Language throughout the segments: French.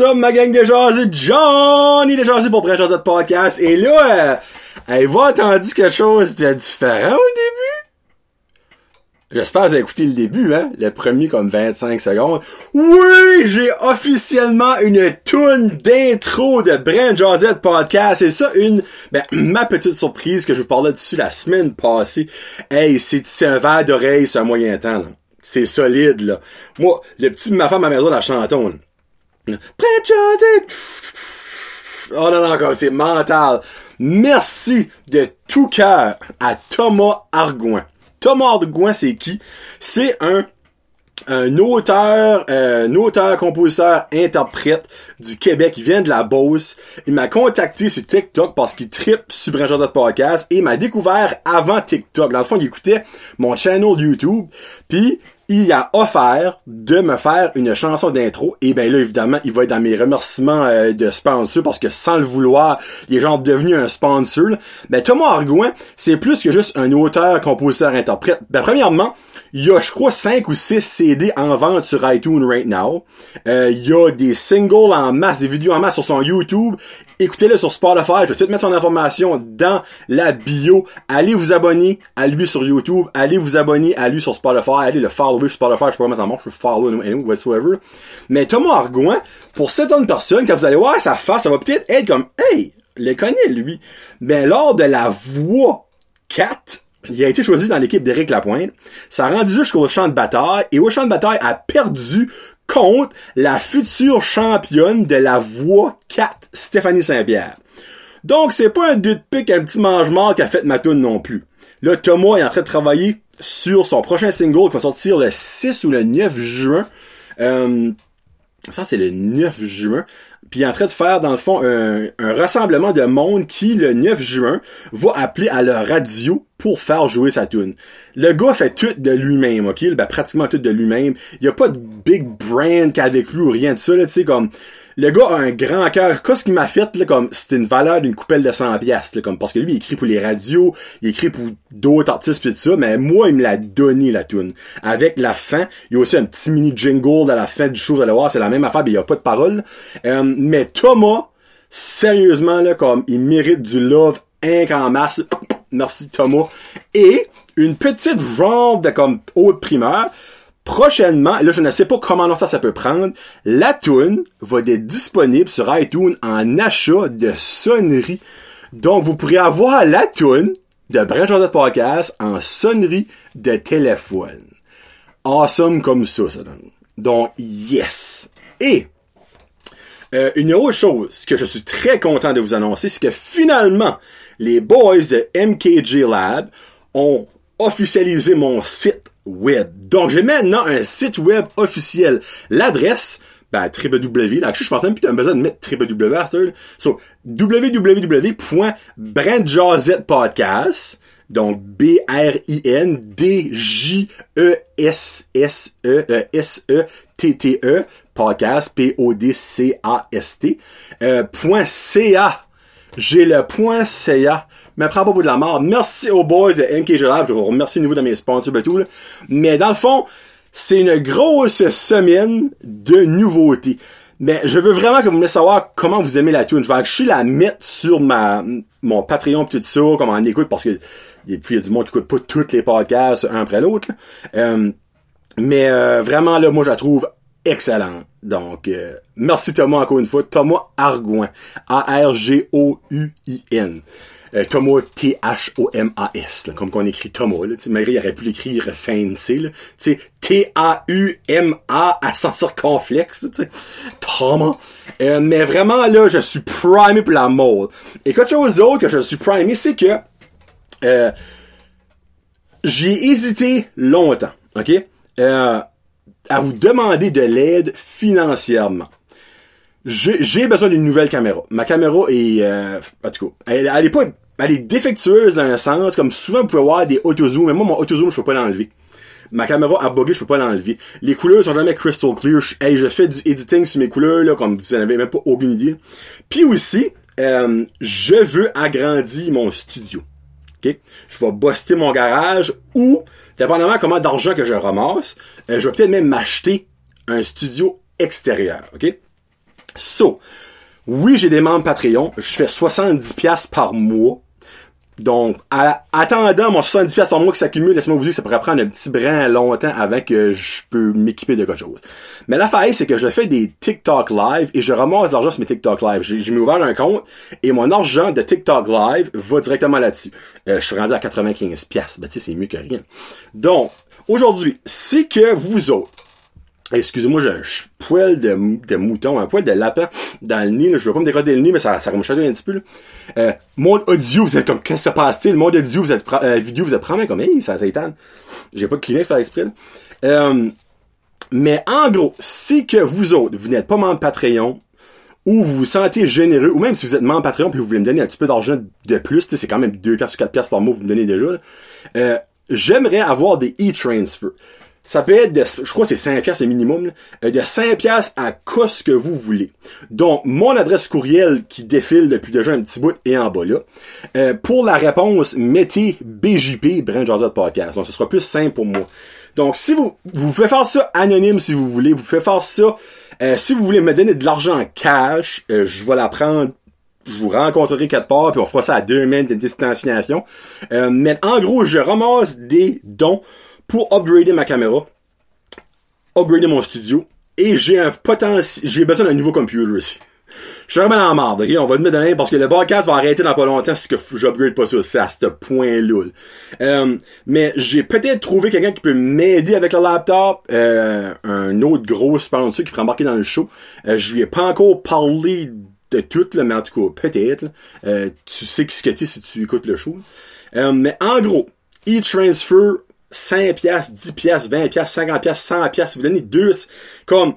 up, ma gang de jaser? Johnny de jaser pour Brent Jaser Podcast. Et là, euh, avez-vous entendu quelque chose de différent au début? J'espère que vous avez écouté le début, hein? Le premier comme 25 secondes. Oui! J'ai officiellement une toune d'intro de Brent Josette Podcast. C'est ça une, ben, ma petite surprise que je vous parlais dessus la semaine passée. Hey, c'est, un verre d'oreille, c'est un moyen temps, là. C'est solide, là. Moi, le petit de ma femme à maison, la chanton, Josette! Oh non, non, comme c'est mental. Merci de tout cœur à Thomas Argoin. Thomas Argoin, c'est qui? C'est un un auteur, euh, un auteur, compositeur, interprète du Québec. Il vient de la Beauce. Il m'a contacté sur TikTok parce qu'il tripe sur Brand Podcast et il m'a découvert avant TikTok. Dans le fond, il écoutait mon channel YouTube. Puis il a offert de me faire une chanson d'intro. Et ben là, évidemment, il va être dans mes remerciements euh, de sponsor parce que sans le vouloir, il est genre devenu un sponsor. Ben Thomas Argouin, c'est plus que juste un auteur, compositeur, interprète. Ben premièrement, il y a, je crois, 5 ou 6 CD en vente sur iTunes right now. Euh, il y a des singles en masse, des vidéos en masse sur son YouTube. Écoutez-le sur Spotify. Je vais tout mettre son information dans la bio. Allez vous abonner à lui sur YouTube. Allez vous abonner à lui sur Spotify. Allez le follow sur Spotify. Je sais pas mettre en marche. Je follow anyway, whatsoever. Mais Thomas Argouin, pour certaines personnes, quand vous allez voir sa face, ça va peut-être être comme, hey, le connaît, lui. Mais lors de la voix 4, il a été choisi dans l'équipe d'Éric Lapointe. Ça a rendu jusqu'au champ de bataille et au champ de bataille a perdu contre la future championne de la voix 4, Stéphanie Saint-Pierre. Donc c'est pas un deux pique, un petit mange-mort fait ma tune non plus. Là, Thomas est en train de travailler sur son prochain single qui va sortir le 6 ou le 9 juin. Euh, ça, c'est le 9 juin. Puis en train de faire, dans le fond, un, un, rassemblement de monde qui, le 9 juin, va appeler à la radio pour faire jouer sa tune. Le gars fait tout de lui-même, ok? Ben, pratiquement tout de lui-même. Il y a pas de big brand qu'avec lui ou rien de ça, là, tu sais, comme... Le gars a un grand cœur. Qu'est-ce qu'il m'a fait, là, comme, c'était une valeur d'une coupelle de 100 piastres, comme, parce que lui, il écrit pour les radios, il écrit pour d'autres artistes pis tout ça, mais moi, il me l'a donné, la tune. Avec la fin, il y a aussi un petit mini jingle à la fin du show, vous allez voir, c'est la même affaire, mais il y a pas de parole. Euh, mais Thomas, sérieusement, là, comme, il mérite du love inc en masse. Merci, Thomas. Et, une petite genre de, comme, haute primeur, prochainement, là je ne sais pas comment longtemps ça peut prendre, la tune va être disponible sur iTunes en achat de sonnerie. Donc vous pourrez avoir la tune de Brent Jordan Podcast en sonnerie de téléphone. Awesome comme ça, ça donne. Donc yes. Et euh, une autre chose que je suis très content de vous annoncer, c'est que finalement, les boys de MKG Lab ont officialisé mon site web. Donc, j'ai maintenant un site web officiel. L'adresse, ben, www, là, je suis même plus besoin de mettre www ça, so, donc B-R-I-N-D-J-E-S-S-E-S-E-T-T-E, podcast, P-O-D-C-A-S-T, euh, .ca. J'ai le point .ca mais prends pas pour de la mort. Merci aux boys de MKG. Je vous remercie au niveau de mes sponsors et tout. Là. Mais dans le fond, c'est une grosse semaine de nouveautés. Mais je veux vraiment que vous me savoir comment vous aimez la tune. Je vais je la mettre sur ma mon Patreon tout ça, comme on écoute, parce que il y a du monde qui écoute pas tous les podcasts un après l'autre. Euh, mais euh, vraiment là, moi je la trouve excellente. Donc euh, merci Thomas encore une fois. Thomas Argouin. A-R-G-O-U-I-N euh, Thomas T-H-O-M-A-S, comme qu'on écrit Thomas, là, malgré il aurait pu l'écrire fancy, T-A-U-M-A à sans circonflexe, mais vraiment, là, je suis primé pour la mode. Et quelque chose d'autre que je suis primé, c'est que euh, j'ai hésité longtemps, ok, euh, à vous demander de l'aide financièrement j'ai besoin d'une nouvelle caméra. Ma caméra est, euh, en tout cas, elle, est pas, elle est défectueuse dans un sens, comme souvent vous pouvez voir des auto-zoom, mais moi mon auto-zoom je peux pas l'enlever. Ma caméra a bugué, je peux pas l'enlever. Les couleurs sont jamais crystal clear. Je, hey, je fais du editing sur mes couleurs, là, comme vous n'avez même pas aucune idée. Puis aussi, euh, je veux agrandir mon studio. ok? Je vais buster mon garage ou, dépendamment comment d'argent que je ramasse, euh, je vais peut-être même m'acheter un studio extérieur. ok? So, oui, j'ai des membres Patreon. Je fais 70$ par mois. Donc, à, attendant mon 70$ par mois qui s'accumule, laisse-moi vous dire que ça pourrait prendre un petit brin longtemps avant que je peux m'équiper de quelque chose. Mais l'affaire, c'est que je fais des TikTok live et je ramasse de l'argent sur mes TikTok live. J'ai, j'ai ouvert un compte et mon argent de TikTok live va directement là-dessus. Euh, je suis rendu à 95$. Ben, tu sais, c'est mieux que rien. Donc, aujourd'hui, c'est que vous autres, Excusez-moi, j'ai un poil de, de mouton, un poil de lapin dans le nez. Là. Je veux pas me décoder le nez, mais ça, ça va me un petit peu. Là. Euh, monde audio, vous êtes comme, qu'est-ce qui se passe-t-il? Monde audio, vous êtes euh, vidéo, vous êtes vraiment comme, hey, ça s'étale. J'ai pas de client faire exprès. Là. Euh, mais en gros, si que vous autres, vous n'êtes pas membre Patreon, ou vous vous sentez généreux, ou même si vous êtes membre Patreon puis vous voulez me donner un petit peu d'argent de plus, c'est quand même 2 piastres ou 4 piastres par mois vous me donnez déjà, euh, j'aimerais avoir des e-transfers. Ça peut être de, je crois que c'est 5 pièces le minimum, là, de 5 pièces à ce que vous voulez. Donc, mon adresse courriel qui défile depuis déjà un petit bout est en bas là. Euh, pour la réponse, mettez BJP, Brand Josette Podcast. Donc, ce sera plus simple pour moi. Donc, si vous, vous pouvez faire ça anonyme si vous voulez, vous pouvez faire ça, euh, si vous voulez me donner de l'argent en cash, euh, je vais la prendre je vous rencontrerai quatre parts, puis on fera ça à deux mètres de distanciation. Euh, mais en gros, je ramasse des dons pour upgrader ma caméra, upgrader mon studio, et j'ai un potentiel, j'ai besoin d'un nouveau computer aussi. Je suis vraiment en marde, ok? On va le mettre demain parce que le podcast va arrêter dans pas longtemps si j'upgrade pas ça, c'est à ce point-là. Euh, mais j'ai peut-être trouvé quelqu'un qui peut m'aider avec le laptop, euh, un autre gros sponsor qui pourrait embarquer dans le show. Euh, je lui ai pas encore parlé de tout, là, mais en tout cas, peut-être. Tu sais ce que tu si tu écoutes le show. Mais en gros, e-transfer 5 pièces, 10 pièces, 20 pièces, 50 pièces, 100 pièces, vous donnez deux, comme,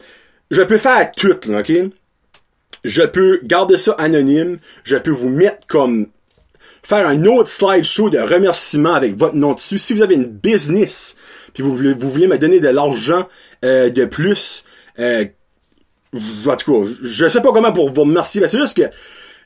je peux faire tout, là, ok? Je peux garder ça anonyme, je peux vous mettre comme, faire un autre slideshow de remerciements avec votre nom dessus. Si vous avez une business, puis vous voulez, vous voulez me donner de l'argent euh, de plus, euh, en tout cas, je sais pas comment pour vous remercier, mais c'est juste que,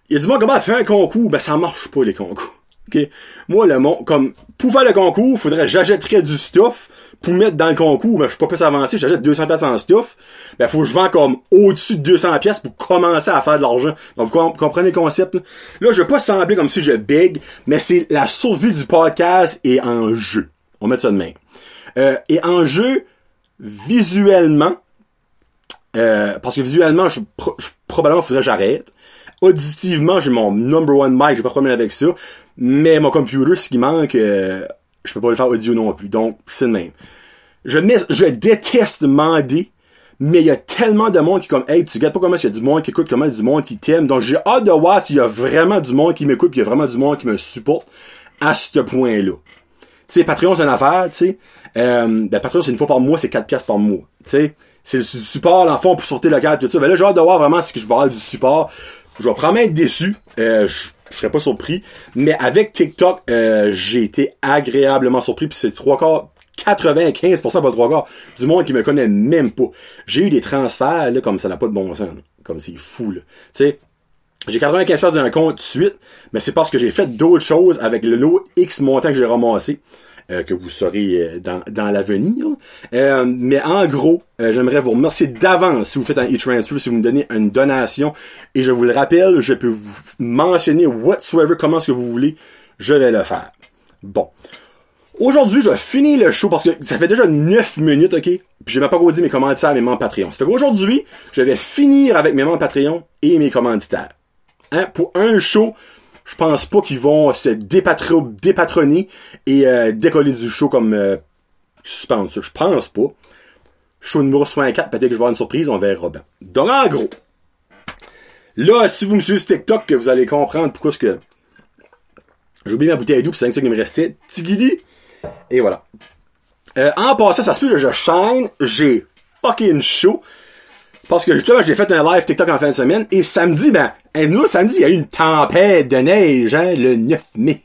il y a du monde comment faire un concours, ben ça marche pas les concours. Okay. Moi, le monde, comme, pour faire le concours, faudrait, j'achèterais du stuff pour mettre dans le concours, mais je suis pas plus avancé, j'achète 200 pièces en stuff, ben, faut que je vends comme au-dessus de 200 pièces pour commencer à faire de l'argent. Donc, vous comprenez le concept, là? Là, je vais pas sembler comme si je big, mais c'est la survie du podcast est en jeu. On met ça de main. Euh, et en jeu, visuellement, euh, parce que visuellement, je, je probablement faudrait que j'arrête. Auditivement, j'ai mon number one mic, j'ai pas de problème avec ça. Mais mon computer, ce qui manque, euh, je peux pas le faire audio non plus. Donc, c'est le même. Je, je déteste demander, mais il y a tellement de monde qui comme, hey, tu gâtes pas comment il y a du monde qui écoute, comment il y a du monde qui t'aime. Donc, j'ai hâte de voir s'il y a vraiment du monde qui m'écoute, puis il y a vraiment du monde qui me supporte à ce point-là. Tu sais, Patreon, c'est une affaire, tu sais. Euh, ben, Patreon, c'est une fois par mois, c'est 4 piastres par mois. Tu sais, c'est du support, le fond, pour sortir le cadre, tout ça. Ben là, j'ai hâte de voir vraiment si je vais avoir du support. Je vais probablement être déçu. Euh, je, serais pas surpris. Mais avec TikTok, euh, j'ai été agréablement surpris. Puis c'est trois quarts, 95%, pas trois quarts, du monde qui me connaît même pas. J'ai eu des transferts, là, comme ça n'a pas de bon sens. Comme c'est fou, là. Tu j'ai 95% d'un compte suite, mais c'est parce que j'ai fait d'autres choses avec le lot X montant que j'ai ramassé. Euh, que vous saurez euh, dans, dans l'avenir. Euh, mais en gros, j'aimerais vous remercier d'avance si vous faites un e-transfer, si vous me donnez une donation. Et je vous le rappelle, je peux vous mentionner whatsoever, comment ce que vous voulez, je vais le faire. Bon. Aujourd'hui, je finir le show parce que ça fait déjà 9 minutes, ok? Puis je n'ai pas encore dit mes commanditaires à mes membres Patreon. Fait qu'aujourd'hui, je vais finir avec mes membres Patreon et mes commanditaires. Hein? Pour un show je pense pas qu'ils vont se dépatro dépatroner et euh, décoller du show comme euh, suspense. Je pense pas. Show numéro 64, peut-être que je vais avoir une surprise, on verra bien. Donc en gros, là, si vous me suivez TikTok, que vous allez comprendre pourquoi ce que. J'ai oublié ma bouteille d'eau, puis c'est ça qui me restait. Tigidi. Et voilà. Euh, en passant, ça se peut que je shine, j'ai fucking chaud. Parce que justement, j'ai fait un live TikTok en fin de semaine et samedi, ben, nous, samedi, il y a eu une tempête de neige, hein, le 9 mai.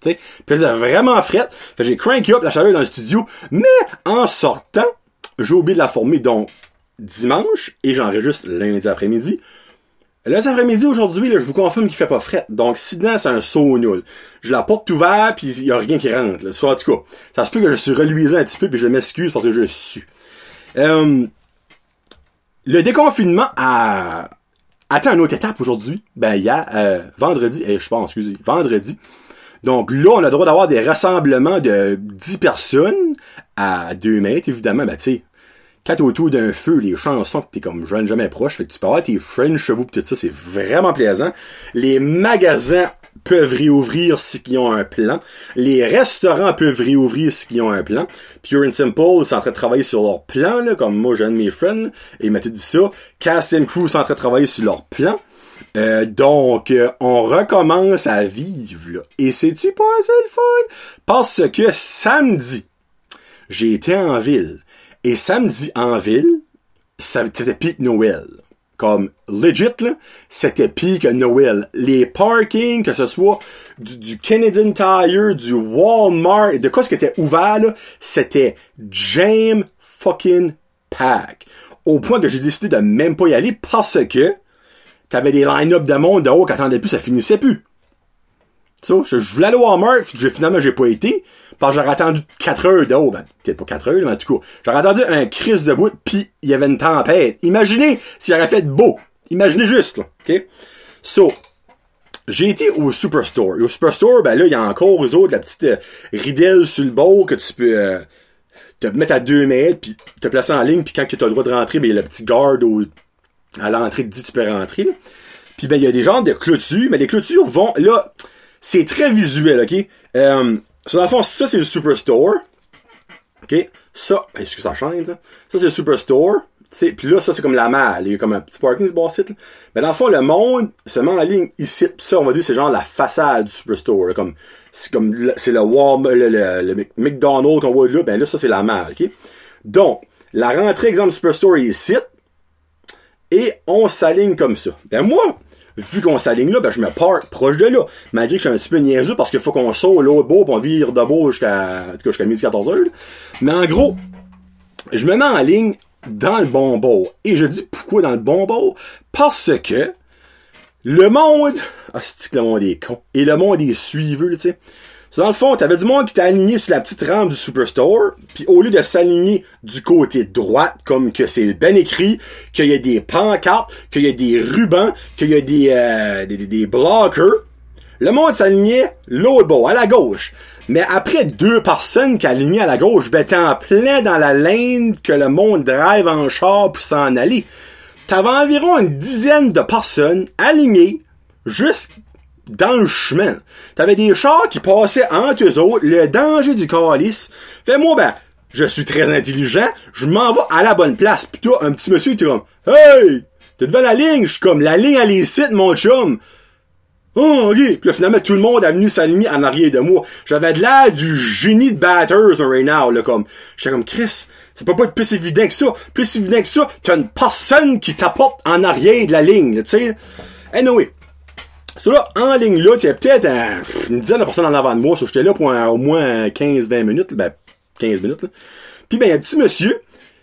Tu sais, puis c'est vraiment fret. Fait j'ai cranké up la chaleur dans le studio, mais en sortant, j'ai oublié de la former donc dimanche et j'enregistre lundi après-midi. Lundi après-midi aujourd'hui, je vous confirme qu'il fait pas fret. Donc si c'est un saut nul. Je la porte ouverte puis il y a rien qui rentre. Là. Soit, en tout cas, ça se peut que je suis reluisant un petit peu puis je m'excuse parce que je suis. Euh, le déconfinement a atteint une autre étape aujourd'hui. Ben, il y a euh, vendredi, eh, je pense, excusez, vendredi. Donc là, on a le droit d'avoir des rassemblements de 10 personnes à 2 mètres, évidemment. Ben, tu sais, quand autour d'un feu, les chansons que t'es comme jeune jamais proche, fait que tu peux avoir tes friends chevaux pis tout ça, c'est vraiment plaisant. Les magasins peuvent réouvrir s'ils ont un plan. Les restaurants peuvent réouvrir s'ils ont un plan. Pure and Simple, c'est en train de travailler sur leur plan, là, comme moi, j'ai mes friends, et il m'a dit ça. Cast and Crew, c'est en train de travailler sur leur plan. Euh, donc, euh, on recommence à vivre. Et c'est-tu pas assez le fun? Parce que samedi, j'ai été en ville. Et samedi, en ville, c'était pique Noël. Comme, legit, c'était pique Noël. Les parkings, que ce soit du, du, Canadian Tire, du Walmart, de quoi ce qui était ouvert, c'était jam fucking pack. Au point que j'ai décidé de même pas y aller parce que t'avais des line-up de monde de haut qui attendaient plus, ça finissait plus. Je, voulais aller au Walmart, finalement j'ai pas été. Parce que j'aurais attendu 4 heures d'eau. Ben, peut-être pas 4 heures, mais en tout cas, j'aurais attendu un crise de bout, puis il y avait une tempête. Imaginez s'il aurait fait beau. Imaginez juste, là. OK? So, j'ai été au Superstore. Et au Superstore, ben là, il y a encore eux autres, la petite euh, ridelle sur le bord que tu peux euh, te mettre à 2 mètres, puis te placer en ligne, puis quand tu as le droit de rentrer, ben il y a le petit garde à l'entrée qui dit tu peux rentrer. Puis ben il y a des genres de clôtures, mais les clôtures vont là, c'est très visuel, ok? Euh, dans le fond, ça, c'est le Superstore. OK? Ça, est-ce que ça change, ça? Ça, c'est le Superstore. Puis là, ça, c'est comme la malle. Il y a comme un petit parking, ce bas site. Mais dans le fond, le monde se met en ligne ici. Pis ça, on va dire, c'est genre la façade du Superstore. Comme, c'est comme, c'est le, le, le, McDonald's qu'on voit là. Ben là, ça, c'est la malle, OK? Donc, la rentrée, exemple, Superstore est ici. Et on s'aligne comme ça. Ben moi, vu qu'on s'aligne là, ben je me park proche de là. Malgré que je suis un petit peu niaiseux parce qu'il faut qu'on saute l'autre beau on vire de beau jusqu'à, jusqu'à midi 14 heures. Mais en gros, je me mets en ligne dans le bon beau. Et je dis pourquoi dans le bon beau? Parce que le monde, ah, c'est que le monde est con? Et le monde est suiveux, tu sais dans le fond, t'avais du monde qui t'a aligné sur la petite rampe du Superstore, puis au lieu de s'aligner du côté droit, comme que c'est bien écrit, qu'il y a des pancartes, qu'il y a des rubans, qu'il y a des, euh, des, des, blockers, le monde s'alignait l'autre à la gauche. Mais après deux personnes qui alignaient à la gauche, ben t'es en plein dans la lane que le monde drive en char pour s'en aller. T'avais environ une dizaine de personnes alignées, juste dans le chemin. T'avais des chars qui passaient entre eux autres, le danger du calice. Fait moi, ben, je suis très intelligent, je m'en vais à la bonne place. Puis toi, un petit monsieur, tu comme, hey, t'es devant la ligne, je suis comme, la ligne, elle est ici, mon chum. Oh, ok. Puis là, finalement, tout le monde a venu s'aligner en arrière de moi. J'avais de l'air du génie de batters, right now, là, comme. J'étais comme, Chris, ça peut pas être plus évident que ça. Plus évident que ça, t'as une personne qui t'apporte en arrière de la ligne, tu sais. Anyway. Là, en ligne là, tu peut-être une dizaine de personnes en avant de moi. So j'étais là pour au moins 15-20 minutes. Ben, 15 minutes. Là. Puis ben, y a un petit monsieur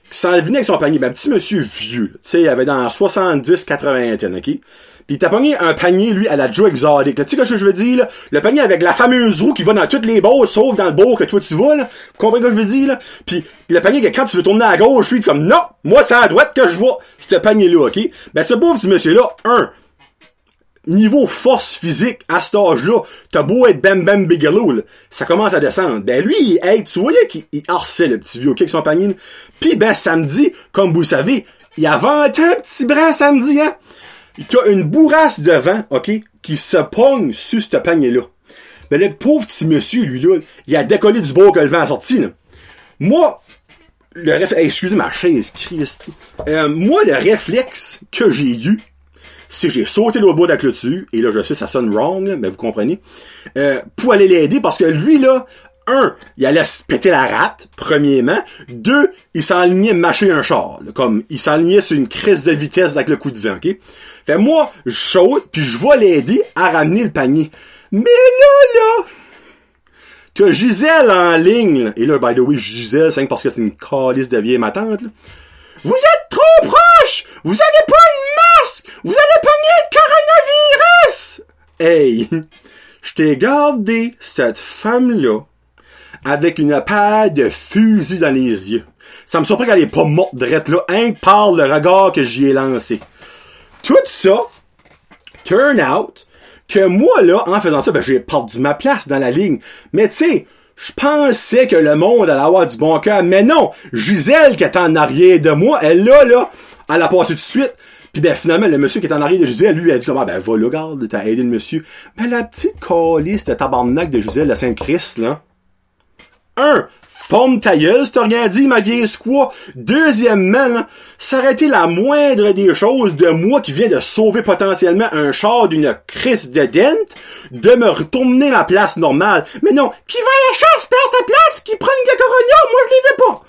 qui s'en venait avec son panier. Ben, un petit monsieur vieux. Tu sais, il avait dans 70-80 OK? Puis il t'a pogné un panier, lui, à la Joe Exotic. Tu sais ce que je veux dire, là? Le panier avec la fameuse roue qui va dans toutes les bords, sauf dans le bord que toi tu vas, là. Vous comprenez ce que je veux dire, là? Puis le panier que quand tu veux tourner à gauche, lui, comme, non! Moi, c'est à droite que je vois. Ce panier-là, OK? Ben, ce pauvre petit monsieur-là, un, niveau force physique, à cet âge-là, t'as beau être Bam Bam Bigelow, ça commence à descendre. Ben lui, tu voyais qu'il harçait le petit vieux, ok, avec son panier. Puis ben samedi, comme vous le savez, il y avait un petit bras samedi, hein. T'as une bourrasse de vent, ok, qui se pogne sur ce panier-là. Ben le pauvre petit monsieur, lui, là, il a décollé du bord que le vent a sorti, là. Moi, le réflexe, excusez ma chaise, Christ. Euh, moi, le réflexe que j'ai eu, si j'ai sauté le bout de la clôture, et là je sais ça sonne wrong, mais vous comprenez, euh, pour aller l'aider parce que lui là, un, il allait se péter la rate, premièrement. Deux, il s'enlignait mâcher un char. comme il s'enlignait sur une crise de vitesse avec le coup de vent, ok? Fait moi, je saute, puis je vais l'aider à ramener le panier. Mais là, là, t'as Gisèle en ligne. Et là, by the way, Gisèle, c'est parce que c'est une calice de vieille ma tante. Vous êtes trop proche! Vous avez pas une Vous allez pogner le coronavirus! Hey! Je t'ai gardé cette femme-là avec une paire de fusils dans les yeux. Ça me surprend qu'elle est pas morte drette là, hein, par le regard que j'y ai lancé. Tout ça, turn out, que moi là, en faisant ça, ben j'ai perdu ma place dans la ligne. Mais tu sais, je pensais que le monde allait avoir du bon cœur, mais non! Gisèle qui est en arrière de moi, elle là, là, elle a passé tout de suite. Puis ben finalement, le monsieur qui est en arrière de Gisèle, lui, a dit comment ben va là, garde, t'as aidé le monsieur. Ben la petite calice de tabarnak de Gisèle de Saint-Christ, là. Un, forme tailleuse, t'as rien dit, ma vieille squaw. Deuxièmement, été la moindre des choses de moi qui vient de sauver potentiellement un char d'une crise de dent, de me retourner la place normale. Mais non, qui va à la chasse, perd sa place, qui prend une cacoronia, moi je les ai pas.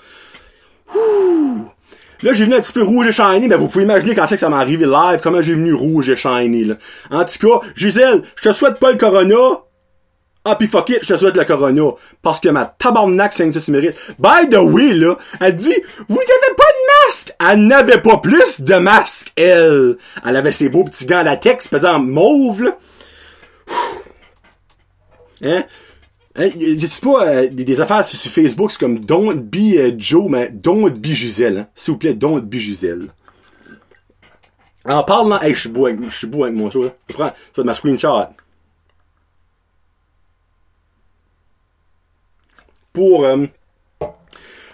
Ouh. Là, j'ai venu un petit peu rouge et shiny, mais vous pouvez imaginer quand c'est que ça m'est arrivé live, comment j'ai venu rouge et shiny, là. En tout cas, Gisèle, je te souhaite pas le corona. Ah, pis fuck it, je te souhaite le corona. Parce que ma tabarnak, c'est ça. By the way, là, elle dit, vous n'avez pas de masque! Elle n'avait pas plus de masque, elle. Elle avait ses beaux petits gants latex, pesant mauve, là. Hein? Hein, y a-tu pas euh, des, affaires sur, Facebook, c'est comme Don't be euh, Joe, mais Don't be Gisèle, hein? S'il vous plaît, Don't be Gisèle. En parlant, hey, je suis beau avec, mon show. Je prends, ça être ma screenshot. Pour, euh,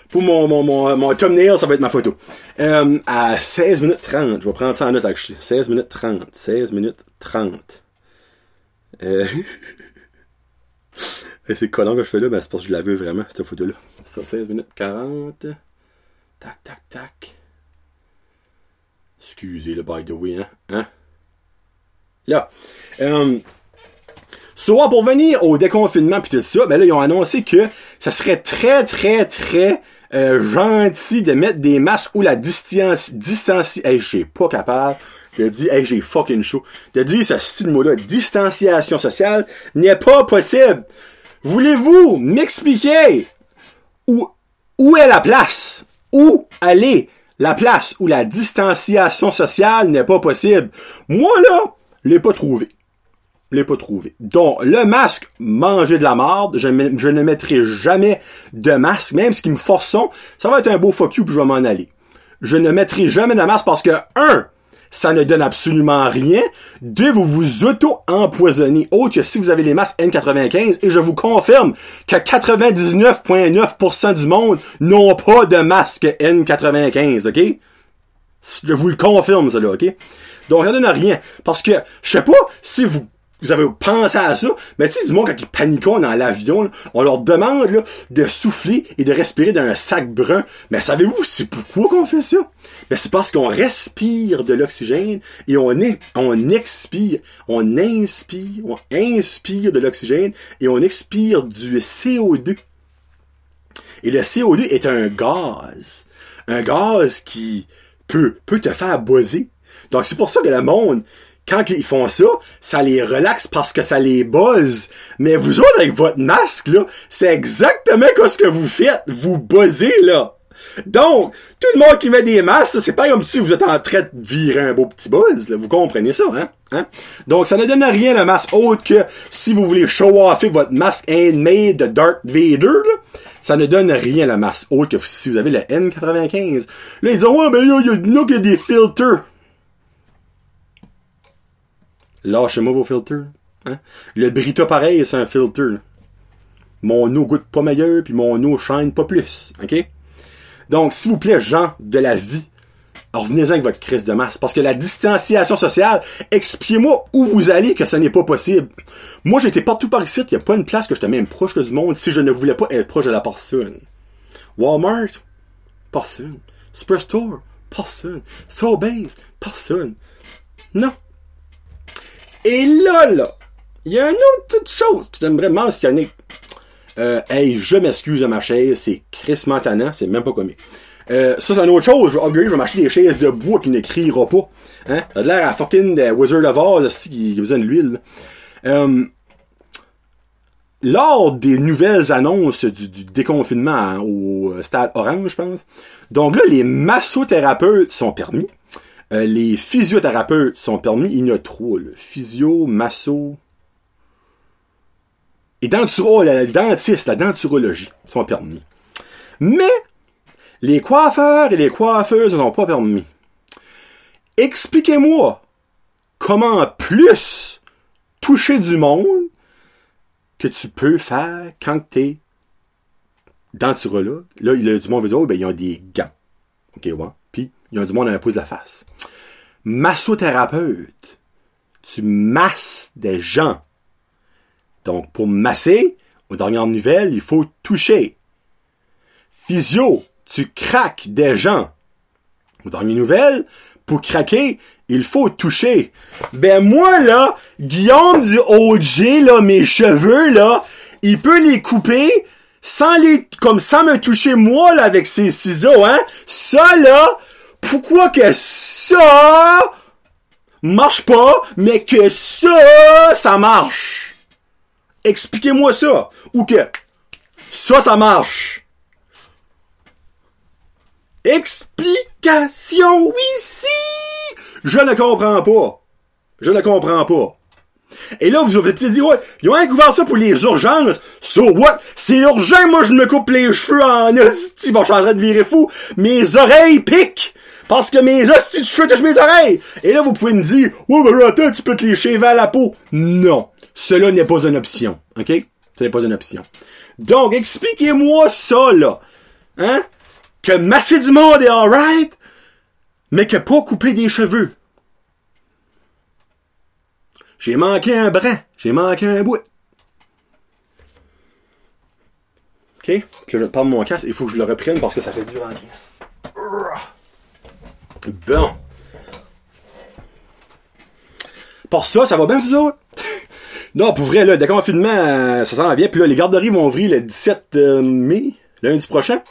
pour mon, mon, thumbnail, ça va être ma photo. À 16 minutes 30, je vais prendre ça en note avec 16 minutes 30, 16 minutes 30. Euh... Et c'est collant que je fais là, mais c'est parce que je la veux vraiment, cette photo-là. Ça, 16 minutes 40. Tac, tac, tac. Excusez le by the way, hein? hein? Là. Euh, soit pour venir au déconfinement puis tout ça, ben là, ils ont annoncé que ça serait très, très, très euh, gentil de mettre des masques où la distance, distance, hey, j'ai pas capable de dire, j'ai fucking chaud, de dire ce style mot-là, distanciation sociale, n'est pas possible. Voulez-vous m'expliquer où, où est la place? Où aller? La place où la distanciation sociale n'est pas possible. Moi, là, l'ai pas trouvé. L'ai pas trouvé. Donc, le masque, manger de la marde, je, je, ne mettrai jamais de masque, même ce qui me force ça va être un beau fuck you puis je vais m'en aller. Je ne mettrai jamais de masque parce que, un, ça ne donne absolument rien. Deux, vous vous auto-empoisonnez. Autre que si vous avez les masques N95, et je vous confirme que 99,9% du monde n'ont pas de masque N95, ok? Je vous le confirme, ça là, ok? Donc, ça donne rien. Parce que, je sais pas si vous vous avez pensé à ça, mais tu sais, du monde, quand ils paniquent dans l'avion, on leur demande là, de souffler et de respirer dans un sac brun. Mais savez-vous, c'est pourquoi qu'on fait ça? Ben, c'est parce qu'on respire de l'oxygène et on, expire, on inspire, on inspire de l'oxygène et on expire du CO2. Et le CO2 est un gaz. Un gaz qui peut, peut te faire buzzer. Donc c'est pour ça que le monde, quand ils font ça, ça les relaxe parce que ça les buzz. Mais vous autres, avec votre masque, là, c'est exactement ce que vous faites. Vous buzzez, là. Donc, tout le monde qui met des masques, c'est pas comme si vous êtes en train de virer un beau petit buzz. Vous comprenez ça, hein? hein? Donc, ça ne donne rien le masque autre que si vous voulez show-offer votre masque handmade de Darth Vader, là, ça ne donne rien le masque autre que si vous avez le N95. Là, ils disent, ouais, ben là, il y a, des filters. Lâchez-moi vos filters. Hein? Le Brita, pareil, c'est un filter. Mon eau goûte pas meilleur, puis mon eau shine pas plus. OK? Donc, s'il vous plaît, gens de la vie, revenez-en avec votre crise de masse. Parce que la distanciation sociale, expliquez-moi où vous allez que ce n'est pas possible. Moi, j'étais partout par ici, il n'y a pas une place que je te même proche que du monde si je ne voulais pas être proche de la personne. Walmart, personne. Superstore, personne. Sobeys, personne. Non. Et là, là, il y a une autre petite chose que j'aimerais mentionner. Euh, hey, je m'excuse de ma chaise, c'est Chris Montana, c'est même pas comique. Euh, ça, c'est une autre chose. Je vais je vais m'acheter des chaises de bois qui n'écrira pas. Hein? Ça a l'air à fucking Wizard of Oz, qui a besoin de l'huile? Euh, lors des nouvelles annonces du, du déconfinement au stade orange, je pense. Donc là, les massothérapeutes sont permis. Euh, les physiothérapeutes sont permis. Il y en a trois. Là. Physio, masso. et denturo, le dentiste, la denturologie sont permis. Mais, les coiffeurs et les coiffeuses n'ont pas permis. Expliquez-moi comment plus toucher du monde que tu peux faire quand t'es denturologue. Là, il a du monde qui oh, ben, des gants. OK, ouais. Puis, ils ont du monde à un pouce de la face. Massothérapeute. Tu masses des gens. Donc, pour masser, aux dernières nouvelles, il faut toucher. Physio, tu craques des gens. Aux dernières nouvelles, pour craquer, il faut toucher. Ben moi là, Guillaume du OG là, mes cheveux là, il peut les couper sans les comme sans me toucher moi là avec ses ciseaux hein. Ça là, pourquoi que ça marche pas, mais que ça ça marche? Expliquez-moi ça ou que ça ça marche. Explication, oui, si! Je ne comprends pas. Je ne comprends pas. Et là, vous avez peut-être dit, ouais, ils ont couvert ça pour les urgences. So what? C'est urgent, moi, je me coupe les cheveux en hostie. Bon, je suis en train de virer fou. Mes oreilles piquent. Parce que mes hosties de cheveux touchent mes oreilles. Et là, vous pouvez me dire, ouais, ben, attends, tu peux te lécher vers la peau. Non. Cela n'est pas une option. OK? Ce n'est pas une option. Donc, expliquez-moi ça, là. Hein? Que masser du monde est alright, mais que pas couper des cheveux. J'ai manqué un brin, j'ai manqué un bout. OK? Puis là, je parle de mon casque, il faut que je le reprenne parce que ça fait dur en caisse. Bon. Pour ça, ça va bien, vous autres? non, pour vrai, là, le confinement, euh, ça s'en vient. Puis là, les garderies vont ouvrir le 17 euh, mai, lundi prochain.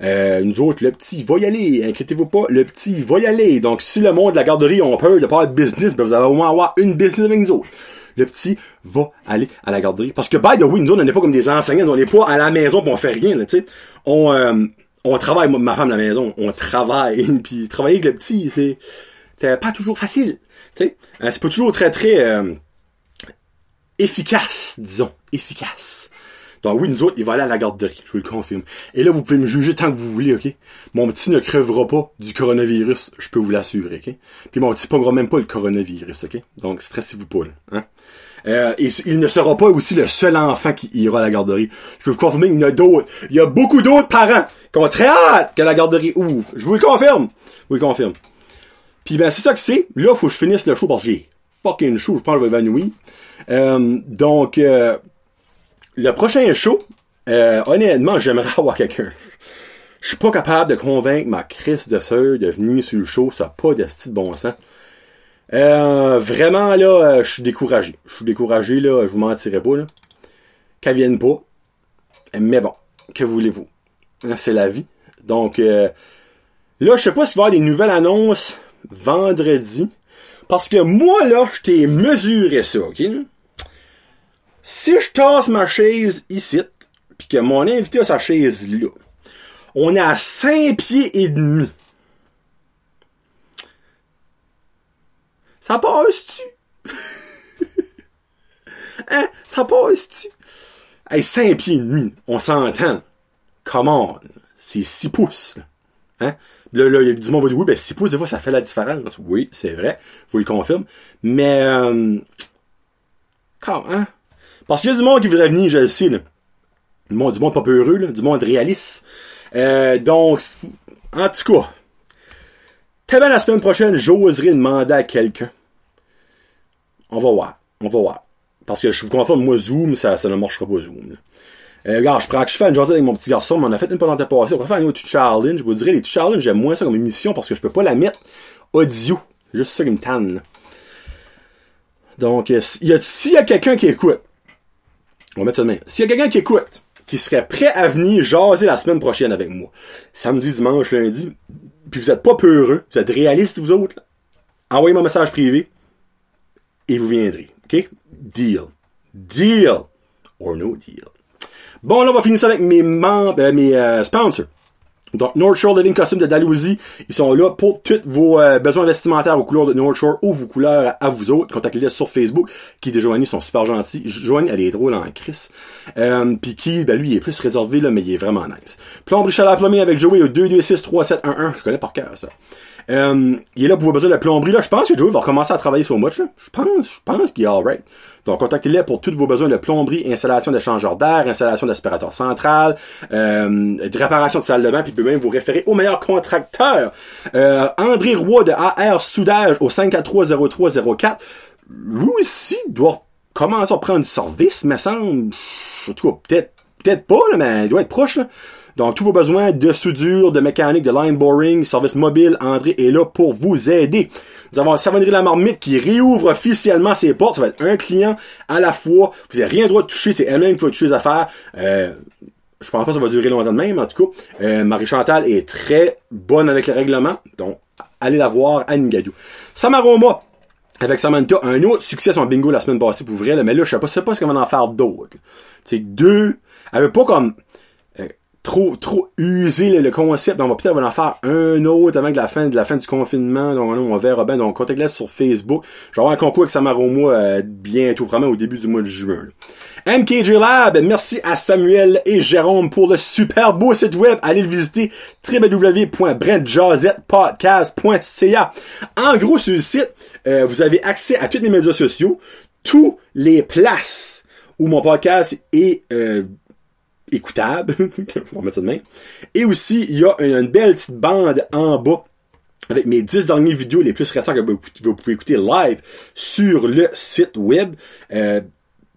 Euh, nous autres, le petit va y aller, inquiétez-vous pas, le petit va y aller. Donc, si le monde de la garderie ont peur de pas être business, ben vous allez au moins avoir une business avec nous autres. Le petit va aller à la garderie. Parce que, by the way, nous autres, on n'est pas comme des enseignants, on n'est pas à la maison pis on fait rien, tu sais. On, euh, on travaille, ma femme à la maison, on travaille. puis travailler avec le petit, c'est, c'est pas toujours facile, tu sais. Euh, c'est pas toujours très, très efficace, disons, efficace. Donc oui, nous autres, il va aller à la garderie, je vous le confirme. Et là, vous pouvez me juger tant que vous voulez, ok? Mon petit ne crevera pas du coronavirus, je peux vous l'assurer, ok? Puis mon petit pognera même pas le coronavirus, ok? Donc stressez-vous pas, là, hein? Euh, et il ne sera pas aussi le seul enfant qui ira à la garderie. Je peux vous confirmer qu'il y en a d'autres. Il y a beaucoup d'autres parents qui ont très hâte que la garderie ouvre. Je vous le confirme. Je vous le confirme. Puis ben c'est ça que c'est. Là, faut que je finisse le show parce que j'ai fucking chaud. Je pense que je vais évanouir. Euh, donc, euh, le prochain show, euh, honnêtement, j'aimerais avoir quelqu'un. Je suis pas capable de convaincre ma Chris de sœur de venir sur le show, ça n'a pas de style de bon sens. Euh, vraiment, là, euh, je suis découragé. Je suis découragé, là, je vous mentirai pas, là. Qu'elle vienne pas. Mais bon, que voulez-vous? C'est la vie. Donc, euh, là, je sais pas s'il va y avoir des nouvelles annonces vendredi. Parce que moi, là, je t'ai mesuré ça, ok? Si je tasse ma chaise ici, puis que mon invité a sa chaise là, on est à 5 pieds et demi. Ça passe-tu? hein? Ça passe-tu? Hey, 5 pieds et demi, on s'entend. Come on. C'est 6 pouces. Hein? Là, là, il du monde va dire, oui, ben 6 pouces, des fois, ça fait la différence. Oui, c'est vrai. Je vous le confirme. Mais, euh, quand, hein? Parce qu'il y a du monde qui voudrait venir, je le sais, là. Du monde, du monde pas peu heureux, là, du monde réaliste. Euh, donc, en tout cas, tellement la semaine prochaine, j'oserais demander à quelqu'un. On va voir. On va voir. Parce que je vous confirme, moi, Zoom, ça, ça ne marchera pas Zoom. Euh, regarde, je prends que je fais une journée avec mon petit garçon, mais on a fait une pendant la passée. On va faire une autre challenge. Je vous dirais, les challenges, j'aime moins ça comme émission parce que je peux pas la mettre audio. Juste ça qui me tanne. Donc, euh, s'il y a quelqu'un qui écoute, on va mettre ça de S'il y a quelqu'un qui écoute, qui serait prêt à venir jaser la semaine prochaine avec moi, samedi, dimanche, lundi, puis vous êtes pas peureux, vous êtes réalistes vous autres, envoyez mon message privé et vous viendrez. OK? Deal. Deal. Or no deal. Bon, là, on va finir ça avec mes membres, euh, mes euh, sponsors. Donc, North Shore Living Costume de Dalhousie, ils sont là pour tous vos euh, besoins vestimentaires aux couleurs de North Shore ou vos couleurs à, vous autres. Contactez-les sur Facebook, qui de Joanie sont super gentils. Joanie, elle est drôle en crise. Euh, Puis qui, ben lui, il est plus réservé, là, mais il est vraiment nice. Plomberie Chaleur Plumbing avec Joey au 226-3711. Je connais par cœur, ça. Euh, il est là pour vos besoins de plomberie. Là, je pense que Joey va recommencer à travailler sur match. Je pense, je pense qu'il est alright. Donc, contactez-les pour tous vos besoins de plomberie, installation d'échangeur d'air, installation d'aspirateur central, euh, de réparation de salle de bain, puis peut même vous référer au meilleur contracteur. Euh, André Roy de AR Soudage au 5430304. Lui aussi doit commencer à prendre service, me semble. En tout cas, peut-être, peut-être pas, là, mais il doit être proche, là. Donc, tous vos besoins de soudure, de mécanique, de line boring, service mobile, André est là pour vous aider. Nous avons Savonnerie La Marmite qui réouvre officiellement ses portes. Ça va être un client à la fois. Vous n'avez rien droit de toucher. C'est elle-même qui va toucher les affaires. Euh, je pense pas que ça va durer longtemps de même, en tout cas. Euh, Marie-Chantal est très bonne avec les règlements. Donc, allez la voir à Ngadou. Samaroma, avec Samantha, un autre succès son bingo la semaine passée pour vrai, mais là, je sais pas, je sais pas ce qu'on va en faire d'autres. C'est deux. Elle veut pas comme trop trop usé le, concept. on va peut-être en faire un autre avant la fin de la fin du confinement. Donc on verra bien. Donc contactez-les sur Facebook. Je vais avoir un concours avec Samaromo euh, bientôt, vraiment au début du mois de juin. MKJ Lab, merci à Samuel et Jérôme pour le super beau site web. Allez le visiter www.brentjazetpodcast.ca. En gros, sur le site, euh, vous avez accès à tous les médias sociaux, tous les places où mon podcast est euh, écoutable. on va mettre ça de main. Et aussi, il y a une, belle petite bande en bas avec mes 10 dernières vidéos les plus récentes que vous pouvez écouter live sur le site web. Euh,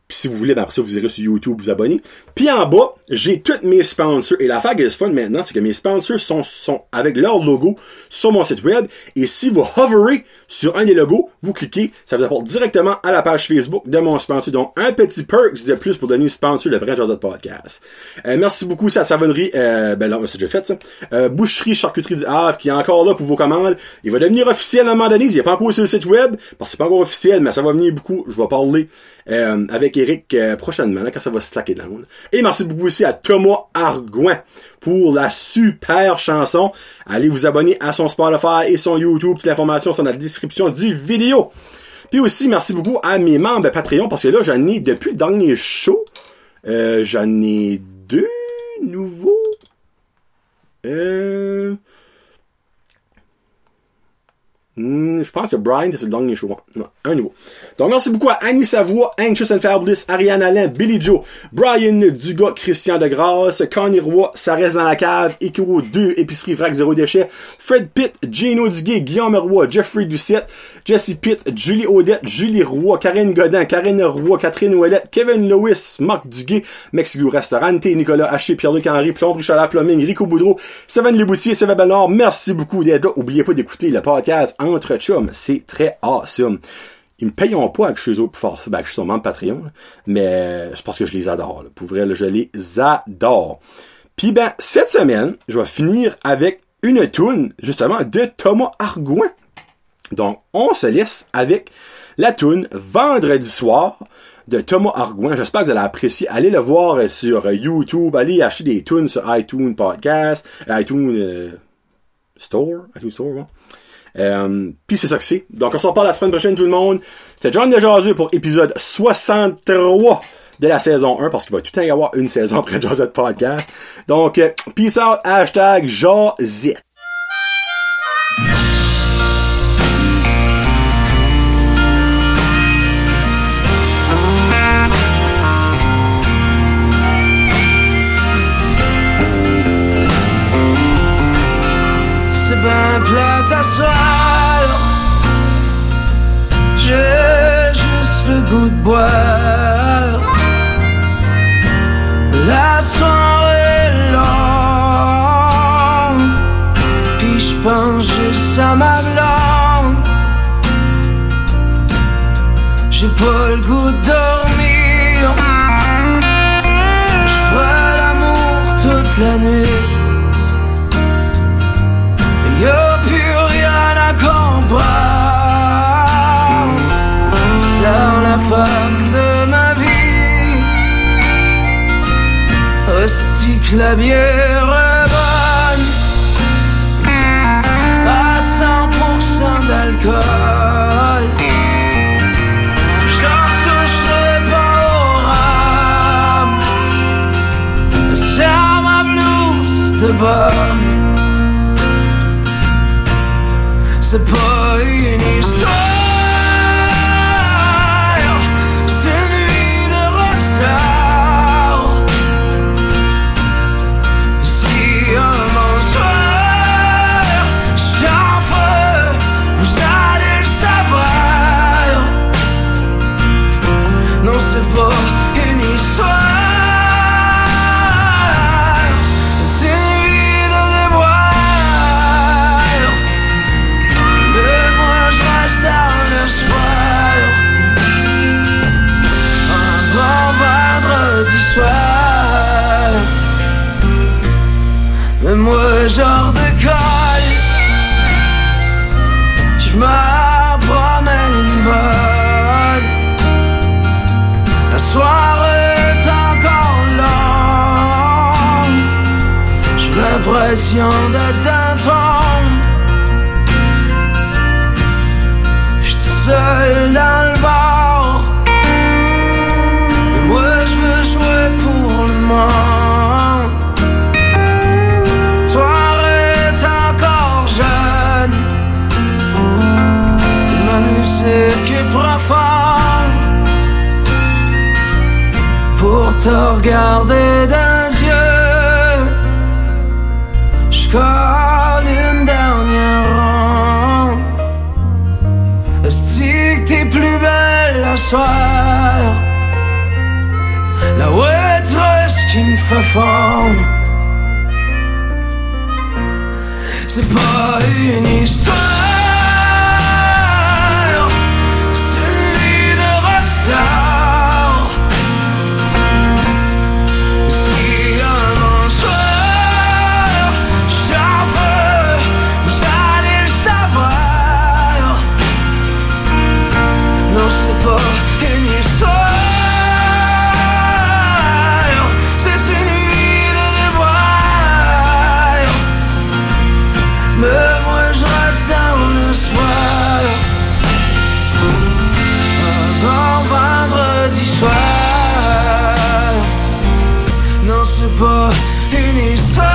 si vous voulez, ben après ça, vous irez sur YouTube, vous abonner. Puis en bas, j'ai tous mes sponsors. Et l'affaire qui est fun maintenant, c'est que mes sponsors sont, sont avec leur logo sur mon site web. Et si vous hoverez sur un des logos, vous cliquez, ça vous apporte directement à la page Facebook de mon sponsor. Donc, un petit perks de plus pour donner sponsor de Brent Josette Podcast. Euh, merci beaucoup, c'est la savonnerie, euh, ben là, c'est déjà fait, ça. Euh, boucherie Charcuterie du Havre, qui est encore là pour vos commandes. Il va devenir officiel à un moment donné. Il n'est pas encore sur le site web, parce que c'est pas encore officiel, mais ça va venir beaucoup. Je vais parler euh, avec Eric euh, prochainement, là, quand ça va se slacker down. Et merci beaucoup à Thomas Argouin pour la super chanson. Allez vous abonner à son Spotify et son YouTube. Toute l'information sont dans la description du vidéo. Puis aussi, merci beaucoup à mes membres Patreon, parce que là, j'en ai, depuis le dernier show, euh, j'en ai deux nouveaux. Euh, Hmm, je pense que Brian, c'est le dernier show. Non, un nouveau. Donc, merci beaucoup à Annie Savoie, Anxious and Fabulous, Ariane Alain, Billy Joe, Brian Dugas, Christian de Grasse, Connie Roy, Ça dans la cave, Ikuro 2, Épicerie Vrac Zéro Déchet, Fred Pitt, Gino Duguay, Guillaume Roy, Jeffrey Ducette, Jesse Pitt, Julie Odette, Julie Roy, Karine Godin, Karine Roy, Catherine Ouellette, Kevin Lewis, Marc Duguay, Mexico Restaurante, Nicolas Haché, Pierre-Luc Henry, Plomb, Richard Plumbing, Rico Boudreau, Seven Leboutier, Sylvain Bernard, merci beaucoup d'être. Oubliez pas d'écouter le podcast entre chums. C'est très awesome. Ils me payent pas je suis eux pour faire ça. Ben, je suis sûrement Patreon, mais c'est parce que je les adore. Pour vrai, je les adore. Puis ben, cette semaine, je vais finir avec une tune justement, de Thomas Argouin. Donc, on se laisse avec la tune Vendredi soir de Thomas Argouin. J'espère que vous allez apprécier. Allez le voir sur YouTube. Allez acheter des tunes sur iTunes Podcast, iTunes euh, Store, iTunes Store, euh, Puis c'est ça que c'est. Donc on se reparle la semaine prochaine tout le monde. C'était John Desjardins pour épisode 63 de la saison 1 parce qu'il va tout le temps y avoir une saison après Josette Podcast. Donc, euh, peace out, hashtag Josette. À. juste le goût de boire. Que la te regarder dans Non c'est pas une